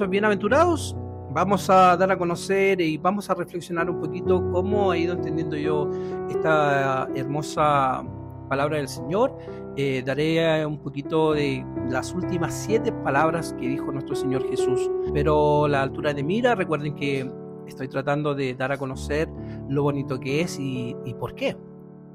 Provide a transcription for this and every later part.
estos bienaventurados, vamos a dar a conocer y vamos a reflexionar un poquito cómo he ido entendiendo yo esta hermosa palabra del Señor. Eh, daré un poquito de las últimas siete palabras que dijo nuestro Señor Jesús. Pero la altura de mira, recuerden que estoy tratando de dar a conocer lo bonito que es y, por qué.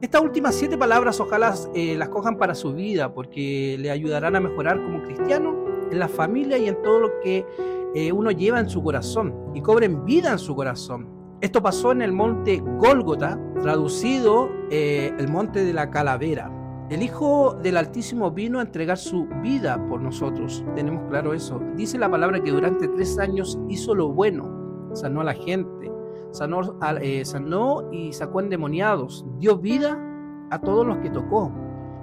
Estas últimas siete palabras ojalá eh, las cojan para su vida porque le ayudarán a mejorar como cristiano en la familia y en todo lo que eh, uno lleva en su corazón y cobren vida en su corazón. Esto pasó en el monte Gólgota, traducido eh, el monte de la calavera. El Hijo del Altísimo vino a entregar su vida por nosotros. Tenemos claro eso. Dice la palabra que durante tres años hizo lo bueno, sanó a la gente, sanó, eh, sanó y sacó endemoniados, dio vida a todos los que tocó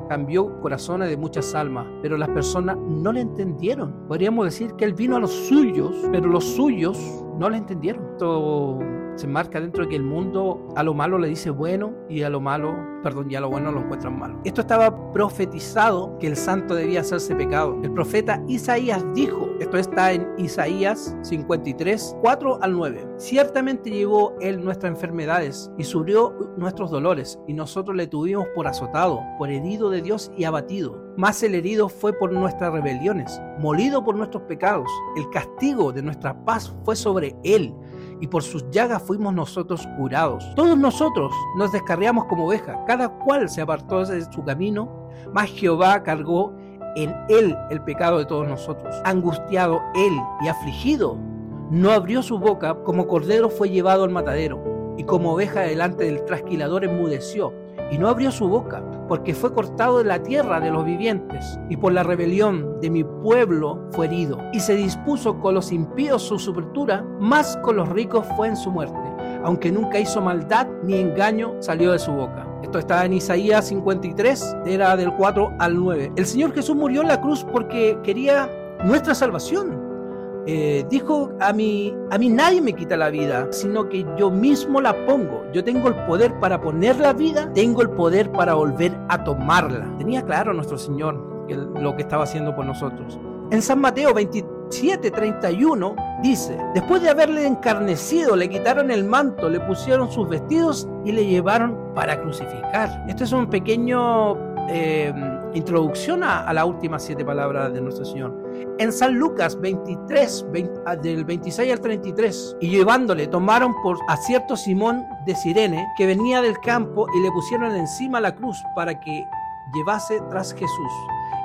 cambió corazones de muchas almas, pero las personas no le entendieron. Podríamos decir que él vino a los suyos, pero los suyos no le entendieron. Esto se marca dentro de que el mundo a lo malo le dice bueno y a lo malo, perdón, y a lo bueno lo encuentran malo. Esto estaba profetizado que el santo debía hacerse pecado. El profeta Isaías dijo, esto está en Isaías 53, 4 al 9. Ciertamente llevó él nuestras enfermedades y sufrió nuestros dolores, y nosotros le tuvimos por azotado, por herido de Dios y abatido. Más el herido fue por nuestras rebeliones, molido por nuestros pecados. El castigo de nuestra paz fue sobre él y por sus llagas fuimos nosotros curados. Todos nosotros nos descarriamos como ovejas, cada cual se apartó de su camino, mas Jehová cargó en él el pecado de todos nosotros. Angustiado él y afligido, no abrió su boca, como cordero fue llevado al matadero, y como oveja delante del trasquilador enmudeció y no abrió su boca, porque fue cortado de la tierra de los vivientes, y por la rebelión de mi pueblo fue herido. Y se dispuso con los impíos su sepultura, más con los ricos fue en su muerte, aunque nunca hizo maldad ni engaño salió de su boca. Esto está en Isaías 53, era del 4 al 9. El Señor Jesús murió en la cruz porque quería nuestra salvación. Eh, dijo a mí, a mí nadie me quita la vida, sino que yo mismo la pongo. Yo tengo el poder para poner la vida, tengo el poder para volver a tomarla. Tenía claro nuestro Señor lo que estaba haciendo por nosotros. En San Mateo 27, 31 dice, después de haberle encarnecido, le quitaron el manto, le pusieron sus vestidos y le llevaron para crucificar. Esto es un pequeño eh, introducción a, las últimas siete palabras de nuestro Señor. En San Lucas 23, ah, del 26 al 33, y llevándole, tomaron por a cierto Simón de Sirene, que venía del campo, y le pusieron encima la cruz para que llevase tras Jesús.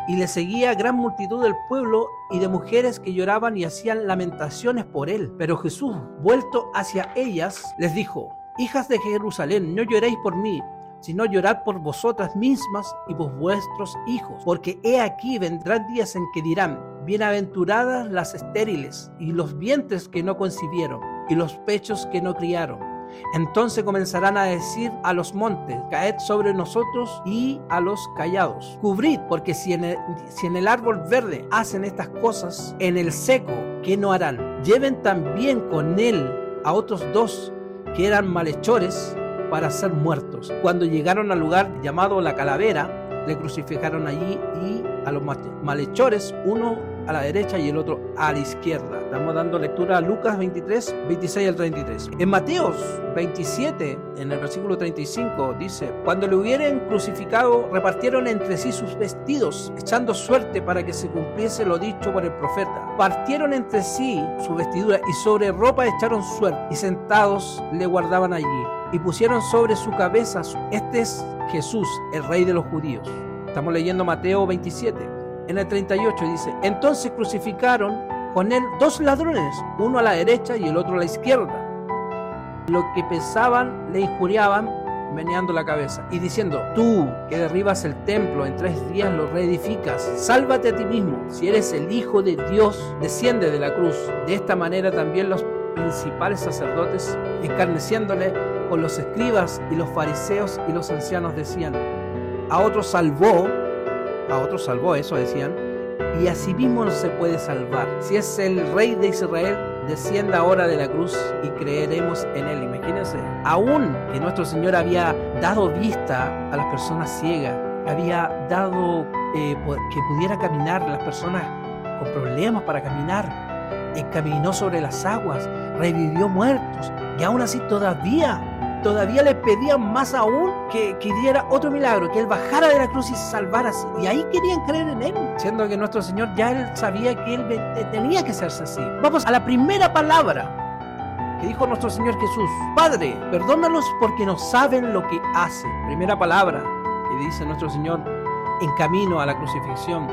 Y le seguía gran multitud del pueblo y de mujeres que lloraban y hacían lamentaciones por él. Pero Jesús, vuelto hacia ellas, les dijo, Hijas de Jerusalén, no lloréis por mí, sino llorad por vosotras mismas y por vuestros hijos, porque he aquí vendrán días en que dirán, bienaventuradas las estériles y los vientres que no concibieron y los pechos que no criaron. Entonces comenzarán a decir a los montes, caed sobre nosotros y a los callados. Cubrid, porque si en, el, si en el árbol verde hacen estas cosas, en el seco, ¿qué no harán? Lleven también con él a otros dos que eran malhechores para ser muertos. Cuando llegaron al lugar llamado la calavera, le crucificaron allí y a los malhechores, uno a la derecha y el otro a la izquierda. Estamos dando lectura a Lucas 23, 26 al 33. En Mateos 27, en el versículo 35, dice, cuando le hubieran crucificado, repartieron entre sí sus vestidos, echando suerte para que se cumpliese lo dicho por el profeta. Partieron entre sí su vestidura y sobre ropa echaron suerte y sentados le guardaban allí y pusieron sobre su cabeza, este es Jesús, el rey de los judíos. Estamos leyendo Mateo 27. En el 38 dice, entonces crucificaron con él dos ladrones, uno a la derecha y el otro a la izquierda. Lo que pensaban le injuriaban meneando la cabeza y diciendo, tú que derribas el templo en tres días lo reedificas, sálvate a ti mismo, si eres el Hijo de Dios, desciende de la cruz. De esta manera también los principales sacerdotes, escarneciéndole con los escribas y los fariseos y los ancianos decían, a otros salvó, a otros salvó, eso decían, y a sí mismo no se puede salvar. Si es el rey de Israel, descienda ahora de la cruz y creeremos en él. Imagínense, aún que nuestro Señor había dado vista a las personas ciegas, había dado eh, que pudiera caminar las personas con problemas para caminar, caminó sobre las aguas, revivió muertos y aún así todavía, todavía le pedían más aún que, que diera otro milagro, que él bajara de la cruz y se salvara. Y ahí querían creer en él, siendo que nuestro Señor ya él sabía que él tenía que hacerse así. Vamos a la primera palabra que dijo nuestro Señor Jesús, Padre, perdónalos porque no saben lo que hacen. Primera palabra que dice nuestro Señor en camino a la crucifixión,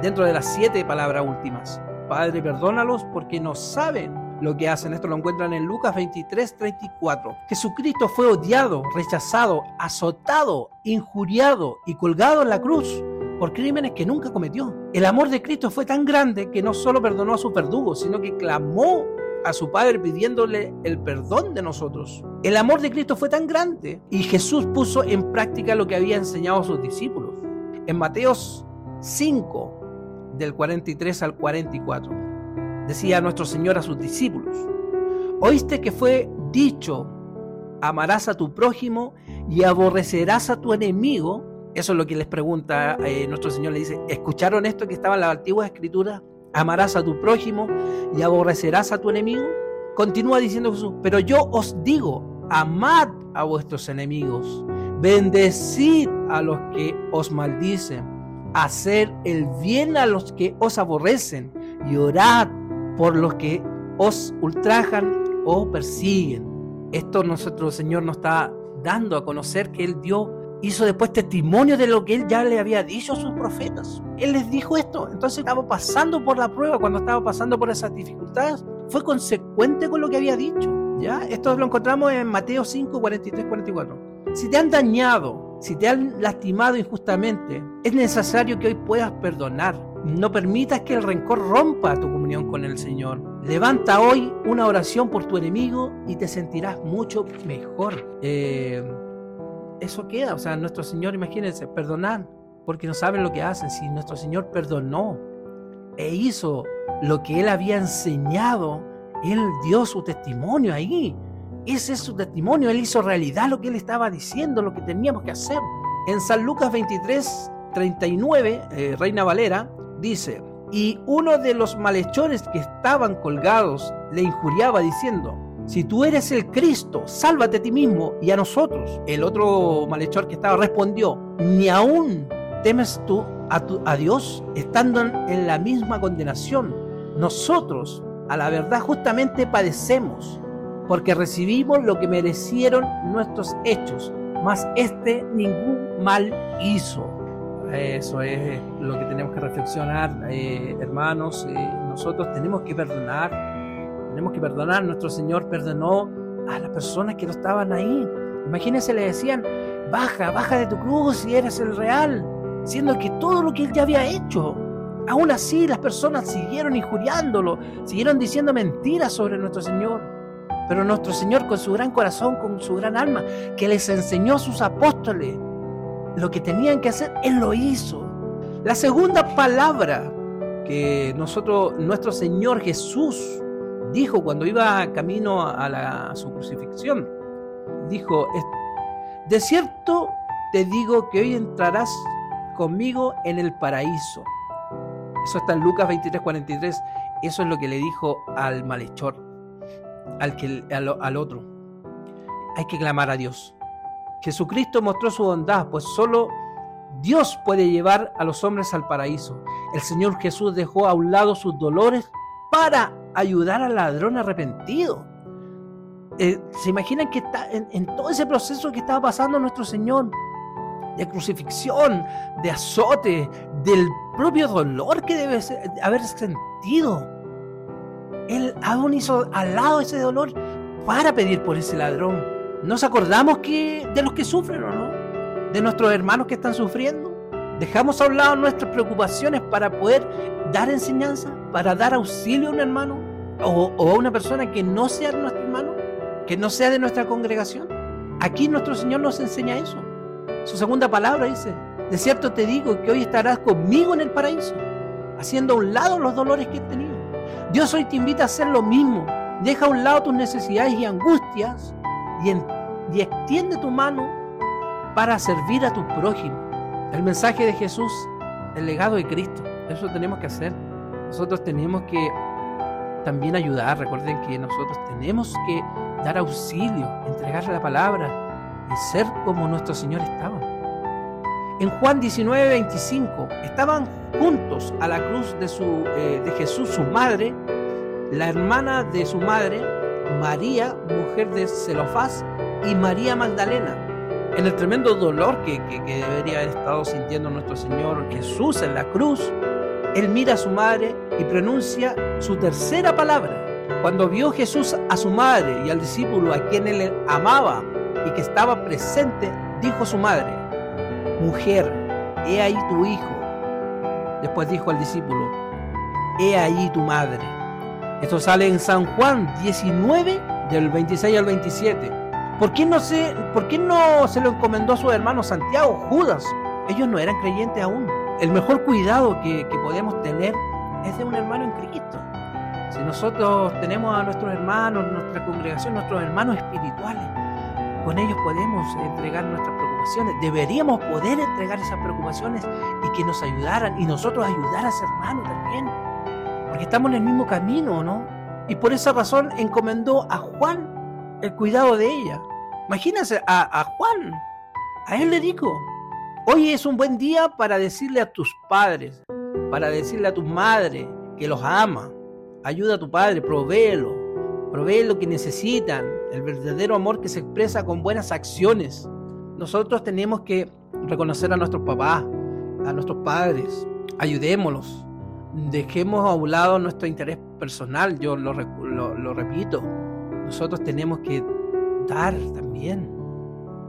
dentro de las siete palabras últimas. Padre, perdónalos porque no saben lo que hacen. Esto lo encuentran en Lucas 23, 34. Jesucristo fue odiado, rechazado, azotado, injuriado y colgado en la cruz por crímenes que nunca cometió. El amor de Cristo fue tan grande que no solo perdonó a sus verdugos, sino que clamó a su Padre pidiéndole el perdón de nosotros. El amor de Cristo fue tan grande y Jesús puso en práctica lo que había enseñado a sus discípulos. En Mateos 5, del 43 al 44, decía nuestro Señor a sus discípulos, oíste que fue dicho, amarás a tu prójimo y aborrecerás a tu enemigo. Eso es lo que les pregunta eh, nuestro Señor, le dice, ¿escucharon esto que estaba en la antigua escritura? amarás a tu prójimo y aborrecerás a tu enemigo? Continúa diciendo Jesús, pero yo os digo, amad a vuestros enemigos, bendecid a los que os maldicen, hacer el bien a los que os aborrecen y orad por los que os ultrajan o persiguen. Esto nosotros, Señor, nos está dando a conocer que Él dio hizo después testimonio de lo que él ya le había dicho a sus profetas. Él les dijo esto. Entonces estaba pasando por la prueba, cuando estaba pasando por esas dificultades, fue consecuente con lo que había dicho. ¿ya? Esto lo encontramos en Mateo 5, 43, 44. Si te han dañado, si te han lastimado injustamente, es necesario que hoy puedas perdonar. No permitas que el rencor rompa tu comunión con el Señor. Levanta hoy una oración por tu enemigo y te sentirás mucho mejor. Eh, eso queda. O sea, nuestro Señor, imagínense, perdonar, porque no saben lo que hacen. Si nuestro Señor perdonó e hizo lo que Él había enseñado, Él dio su testimonio ahí. Ese es su testimonio. Él hizo realidad lo que Él estaba diciendo, lo que teníamos que hacer. En San Lucas 23, 39, eh, Reina Valera, dice, y uno de los malhechores que estaban colgados le injuriaba diciendo, si tú eres el Cristo, sálvate a ti mismo y a nosotros. El otro malhechor que estaba respondió, ni aún temes tú a, a Dios estando en la misma condenación. Nosotros, a la verdad, justamente padecemos porque recibimos lo que merecieron nuestros hechos, mas este ningún mal hizo. Eso es lo que tenemos que reflexionar, eh, hermanos. Eh, nosotros tenemos que perdonar tenemos que perdonar. Nuestro Señor perdonó a las personas que no estaban ahí. Imagínense, le decían, baja, baja de tu cruz si eres el real, siendo que todo lo que él ya había hecho. Aún así, las personas siguieron injuriándolo, siguieron diciendo mentiras sobre nuestro Señor. Pero nuestro Señor, con su gran corazón, con su gran alma, que les enseñó a sus apóstoles lo que tenían que hacer, Él lo hizo. La segunda palabra que nosotros, nuestro Señor Jesús, dijo cuando iba camino a, la, su crucifixión, dijo, de cierto te digo que hoy entrarás conmigo en el paraíso. Eso está en Lucas 23, 43. Eso es lo que le dijo al malhechor, al, que, al otro. Hay que clamar a Dios. Jesucristo mostró su bondad, pues solo Dios puede llevar a los hombres al paraíso. El Señor Jesús dejó a un lado sus dolores para ayudar al ladrón arrepentido. Eh, ¿Se imaginan que está en, todo ese proceso que estaba pasando nuestro Señor? De crucifixión, de azote, del propio dolor que debe haber sentido. Él aún hizo al lado ese dolor para pedir por ese ladrón. ¿Nos acordamos que, de los que sufren o no? De nuestros hermanos que están sufriendo. Dejamos a un lado nuestras preocupaciones para poder dar enseñanza, para dar auxilio a un hermano o, a una persona que no sea nuestro hermano, que no sea de nuestra congregación. Aquí nuestro Señor nos enseña eso. Su segunda palabra dice, de cierto te digo que hoy estarás conmigo en el paraíso, haciendo a un lado los dolores que he tenido. Dios hoy te invita a hacer lo mismo. Deja a un lado tus necesidades y angustias y, extiende tu mano para servir a tu prójimo. El mensaje de Jesús, el legado de Cristo, eso tenemos que hacer. Nosotros tenemos que también ayudar. Recuerden que nosotros tenemos que dar auxilio, entregarle la palabra y ser como nuestro Señor estaba. En Juan 19, 25, estaban juntos a la cruz eh, de Jesús, su madre, la hermana de su madre, María, mujer de Zelofás, y María Magdalena. En el tremendo dolor que, que, que debería haber estado sintiendo nuestro Señor Jesús en la cruz, él mira a su madre y pronuncia su tercera palabra. Cuando vio Jesús a su madre y al discípulo a quien él amaba y que estaba presente, dijo su madre, Mujer, he ahí tu hijo. Después dijo al discípulo, He ahí tu madre. Esto sale en San Juan 19, del 26 al 27. ¿Por qué no se, por qué no se lo encomendó a su hermano Santiago, Judas? Ellos no eran creyentes aún el mejor cuidado que, podemos tener es de un hermano en Cristo. Si nosotros tenemos a nuestros hermanos, nuestra congregación, nuestros hermanos espirituales, con ellos podemos entregar nuestras preocupaciones. Deberíamos poder entregar esas preocupaciones y que nos ayudaran y nosotros ayudar a ese hermano también. Porque estamos en el mismo camino, ¿no? Y por esa razón encomendó a Juan el cuidado de ella. Imagínense a, Juan, a él le dijo, Hoy es un buen día para decirle a tus padres, para decirle a tu madre que los ama. Ayuda a tu padre, provéelo, provee lo que necesitan, el verdadero amor que se expresa con buenas acciones. Nosotros tenemos que reconocer a nuestros papás, a nuestros padres, ayudémoslos, dejemos a un lado nuestro interés personal, yo lo, repito, nosotros tenemos que dar también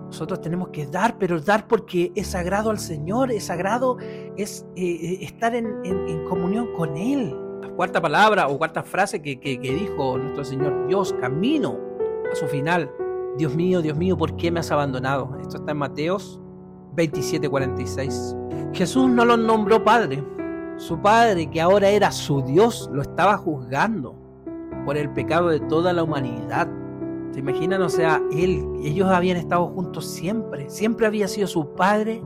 nosotros tenemos que dar, pero dar porque es sagrado al Señor, es sagrado, es eh, eh, estar en, comunión con Él. La cuarta palabra o cuarta frase que, que dijo nuestro Señor, Dios, camino a su final. Dios mío, Dios mío, ¿por qué me has abandonado? Esto está en Mateos 27, 46. Jesús no lo nombró Padre. Su Padre, que ahora era su Dios, lo estaba juzgando por el pecado de toda la humanidad. ¿Se imaginan? O sea, él, ellos habían estado juntos siempre. Siempre había sido su padre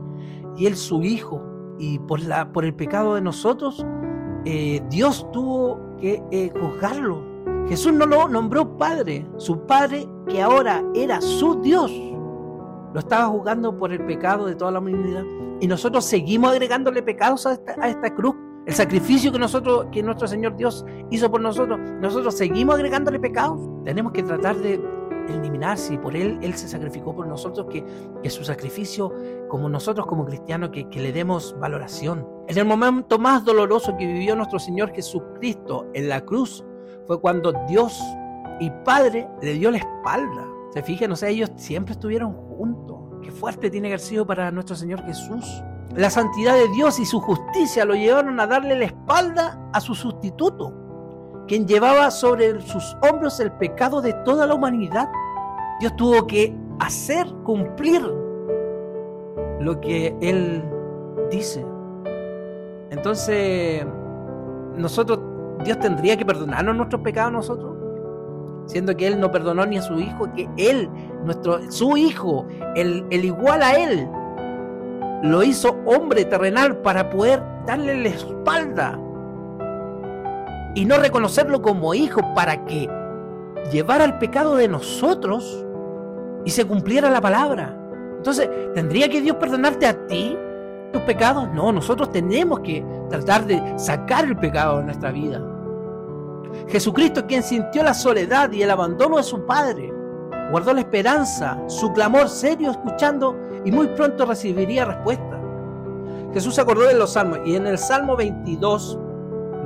y él su hijo. Y por, la, por el pecado de nosotros, eh, Dios tuvo que eh, juzgarlo. Jesús no lo nombró padre. Su padre, que ahora era su Dios, lo estaba juzgando por el pecado de toda la humanidad. Y nosotros seguimos agregándole pecados a esta, cruz. El sacrificio que nosotros, que nuestro Señor Dios hizo por nosotros, nosotros seguimos agregándole pecados. Tenemos que tratar de eliminarse y por Él, Él se sacrificó por nosotros, que, que su sacrificio, como nosotros como cristianos, que, que le demos valoración. En el momento más doloroso que vivió nuestro Señor Jesucristo en la cruz fue cuando Dios y Padre le dio la espalda. Se fijan, o sea, ellos siempre estuvieron juntos. Qué fuerte tiene que para nuestro Señor Jesús. La santidad de Dios y su justicia lo llevaron a darle la espalda a su sustituto quien llevaba sobre sus hombros el pecado de toda la humanidad. Dios tuvo que hacer cumplir lo que Él dice. Entonces, nosotros, Dios tendría que perdonarnos nuestros pecados nosotros, siendo que Él no perdonó ni a su hijo, que Él, nuestro, su hijo, el, el igual a Él, lo hizo hombre terrenal para poder darle la espalda y no reconocerlo como hijo para que llevara el pecado de nosotros y se cumpliera la palabra. Entonces, ¿tendría que Dios perdonarte a ti tus pecados? No, nosotros tenemos que tratar de sacar el pecado de nuestra vida. Jesucristo, quien sintió la soledad y el abandono de su Padre, guardó la esperanza, su clamor serio escuchando y muy pronto recibiría respuesta. Jesús se acordó de los salmos y en el Salmo 22,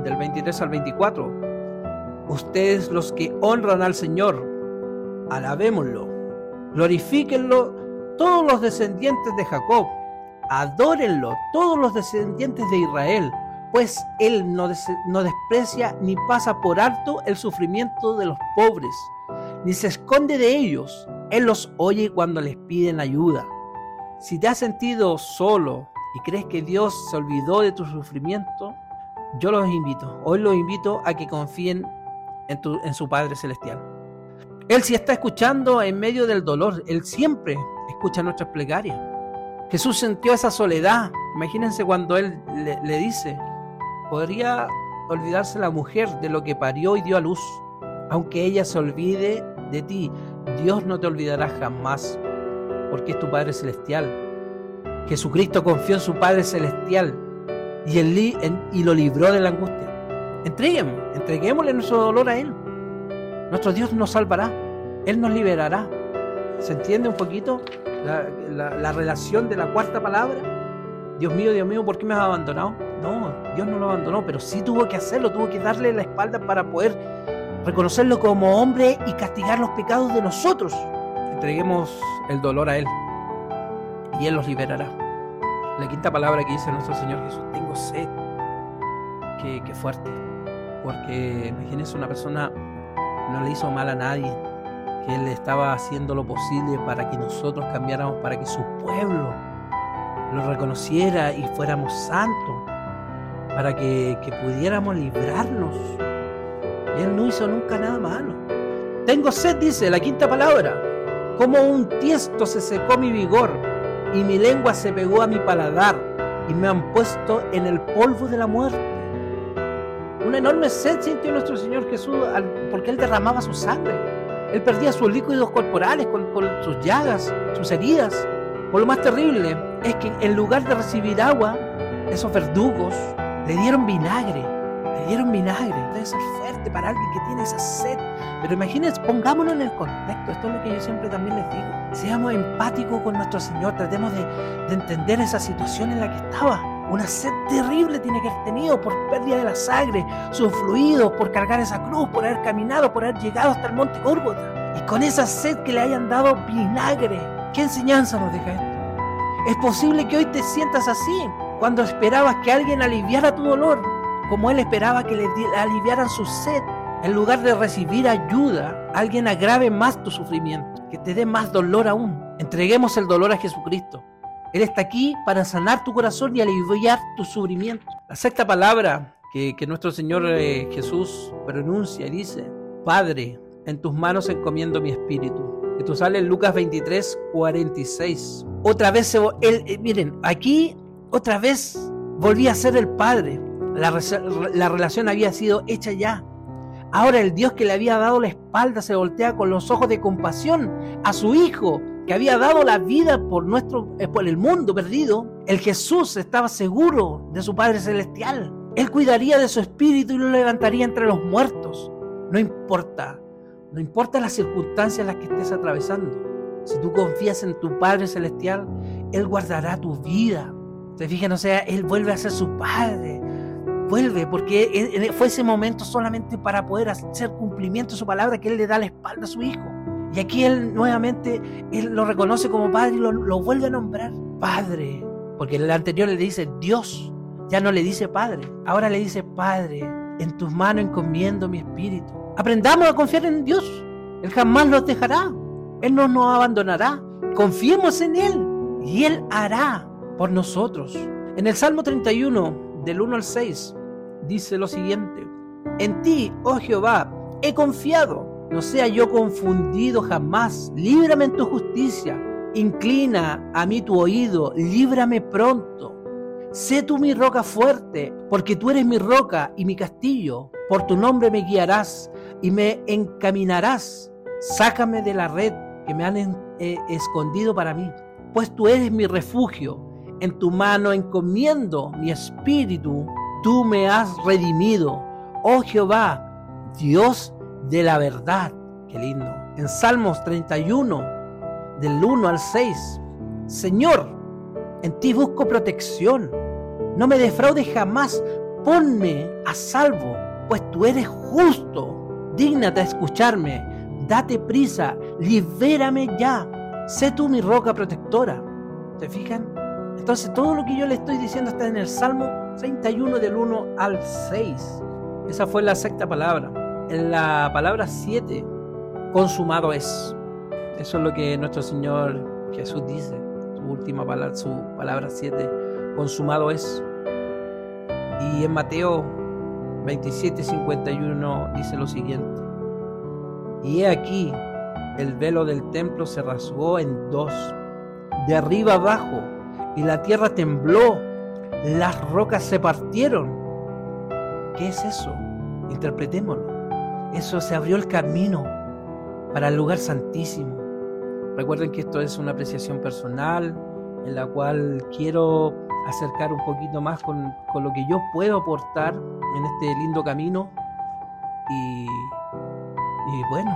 del 23 al 24. Ustedes los que honran al Señor, alabémoslo, glorifíquenlo todos los descendientes de Jacob, adórenlo todos los descendientes de Israel, pues Él no, desprecia ni pasa por alto el sufrimiento de los pobres, ni se esconde de ellos. Él los oye cuando les piden ayuda. Si te has sentido solo y crees que Dios se olvidó de tu sufrimiento, yo los invito, hoy los invito a que confíen en, en su Padre Celestial. Él si está escuchando en medio del dolor, Él siempre escucha nuestras plegarias. Jesús sintió esa soledad. Imagínense cuando Él le, dice, podría olvidarse la mujer de lo que parió y dio a luz. Aunque ella se olvide de ti, Dios no te olvidará jamás, porque es tu Padre Celestial. Jesucristo confió en su Padre Celestial y, y lo libró de la angustia. Entreguemos, entreguémosle nuestro dolor a Él. Nuestro Dios nos salvará, Él nos liberará. ¿Se entiende un poquito la, relación de la cuarta palabra? Dios mío, Dios mío, ¿por qué me has abandonado? No, Dios no lo abandonó, pero sí tuvo que hacerlo, tuvo que darle la espalda para poder reconocerlo como hombre y castigar los pecados de nosotros. Entreguemos el dolor a Él y Él los liberará. La quinta palabra que dice nuestro Señor Jesús, tengo sed. Qué, fuerte. Porque imagínense una persona no le hizo mal a nadie, que Él estaba haciendo lo posible para que nosotros cambiáramos, para que su pueblo lo reconociera y fuéramos santos, para que, pudiéramos librarnos. Y Él no hizo nunca nada malo. Tengo sed, dice la quinta palabra. Como un tiesto se secó mi vigor y mi lengua se pegó a mi paladar y me han puesto en el polvo de la muerte. Una enorme sed sintió nuestro Señor Jesús porque Él derramaba su sangre. Él perdía sus líquidos corporales con, sus llagas, sus heridas. Por lo más terrible es que en lugar de recibir agua, esos verdugos le dieron vinagre. Le dieron vinagre. Debe ser fuerte para alguien que tiene esa sed. Pero imagínense, pongámonos en el contexto. Esto es lo que yo siempre también les digo. Seamos empáticos con nuestro Señor. Tratemos de, de entender esa situación en la que estaba. Una sed terrible tiene que haber tenido por pérdida de la sangre, sus fluidos, por cargar esa cruz, por haber caminado, por haber llegado hasta el monte Górgota. Y con esa sed que le hayan dado vinagre. ¿Qué enseñanza nos deja esto? Es posible que hoy te sientas así, cuando esperabas que alguien aliviara tu dolor, como él esperaba que le aliviaran su sed. En lugar de recibir ayuda, alguien agrave más tu sufrimiento, que te dé más dolor aún. Entreguemos el dolor a Jesucristo. Él está aquí para sanar tu corazón y aliviar tu sufrimiento. La sexta palabra que, nuestro Señor eh, Jesús pronuncia dice, Padre, en tus manos encomiendo mi espíritu. Esto sale en Lucas 23, 46. Otra vez, él, eh, miren, aquí otra vez volvía a ser el Padre. La, la relación había sido hecha ya. Ahora el Dios que le había dado la espalda se voltea con los ojos de compasión a su Hijo que había dado la vida por nuestro eh, por el mundo perdido, el Jesús estaba seguro de su Padre celestial. Él cuidaría de su espíritu y lo levantaría entre los muertos. No importa, no importa las circunstancias en las que estés atravesando. Si tú confías en tu Padre celestial, él guardará tu vida. ¿Se fijan? O sea, él vuelve a ser su padre. Vuelve, porque fue ese momento solamente para poder hacer cumplimiento de su palabra que él le da la espalda a su hijo. Y aquí él nuevamente, él lo reconoce como padre y lo, vuelve a nombrar padre. Porque en el anterior le dice Dios, ya no le dice padre, ahora le dice padre, en tus manos encomiendo mi espíritu. Aprendamos a confiar en Dios, Él jamás nos dejará, Él no nos abandonará. Confiemos en Él y Él hará por nosotros. En el Salmo 31, del 1 al 6, dice lo siguiente, en ti, oh Jehová, he confiado no sea yo confundido jamás. Líbrame en tu justicia. Inclina a mí tu oído. Líbrame pronto. Sé tú mi roca fuerte, porque tú eres mi roca y mi castillo. Por tu nombre me guiarás y me encaminarás. Sácame de la red que me han eh, escondido para mí, pues tú eres mi refugio. En tu mano encomiendo mi espíritu. Tú me has redimido. Oh Jehová, Dios de la verdad. Qué lindo. En Salmos 31, del 1 al 6. Señor, en ti busco protección. No me defraudes jamás. Ponme a salvo, pues tú eres justo. Dígnate a escucharme. Date prisa. Libérame ya. Sé tú mi roca protectora. ¿Se fijan? Entonces todo lo que yo le estoy diciendo está en el Salmo 31 del 1 al 6. Esa fue la sexta palabra en la palabra 7, consumado es. Eso es lo que nuestro Señor Jesús dice, su última palabra, su palabra 7, consumado es. Y en Mateo 27, 51 dice lo siguiente, y he aquí, el velo del templo se rasgó en dos, de arriba abajo, y la tierra tembló, las rocas se partieron ¿Qué es eso? Interpretémoslo. Eso se abrió el camino para el lugar santísimo. Recuerden que esto es una apreciación personal en la cual quiero acercar un poquito más con, con lo que yo puedo aportar en este lindo camino. Y, y bueno,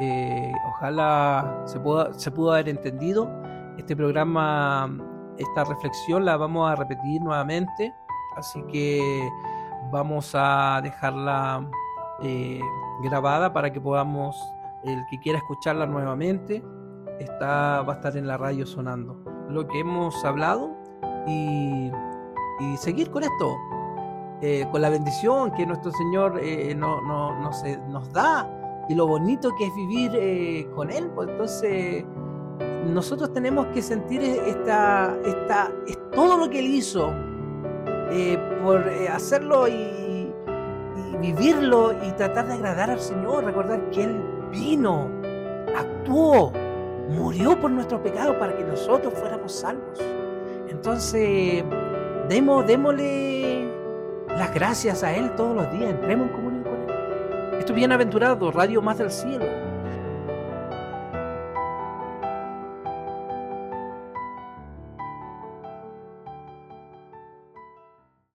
eh, ojalá se, pueda, se pudo haber entendido. Este programa, esta reflexión la vamos a repetir nuevamente. Así que vamos a dejarla eh, grabada para que podamos, el que quiera escucharla nuevamente, está, va a estar en la radio sonando. Lo que hemos hablado y, y seguir con esto, eh, con la bendición que nuestro Señor eh, no, no, no se, nos da y lo bonito que es vivir eh, con Él. Pues entonces nosotros tenemos que sentir esta, esta, es todo lo que Él hizo eh, por eh, hacerlo y, y vivirlo y tratar de agradar al Señor. Recordar que Él vino, actuó, murió por nuestro pecado para que nosotros fuéramos salvos. Entonces, demos, démosle las gracias a Él todos los días. Entremos en comunión con Él. Esto es bienaventurado, Radio Más del Cielo.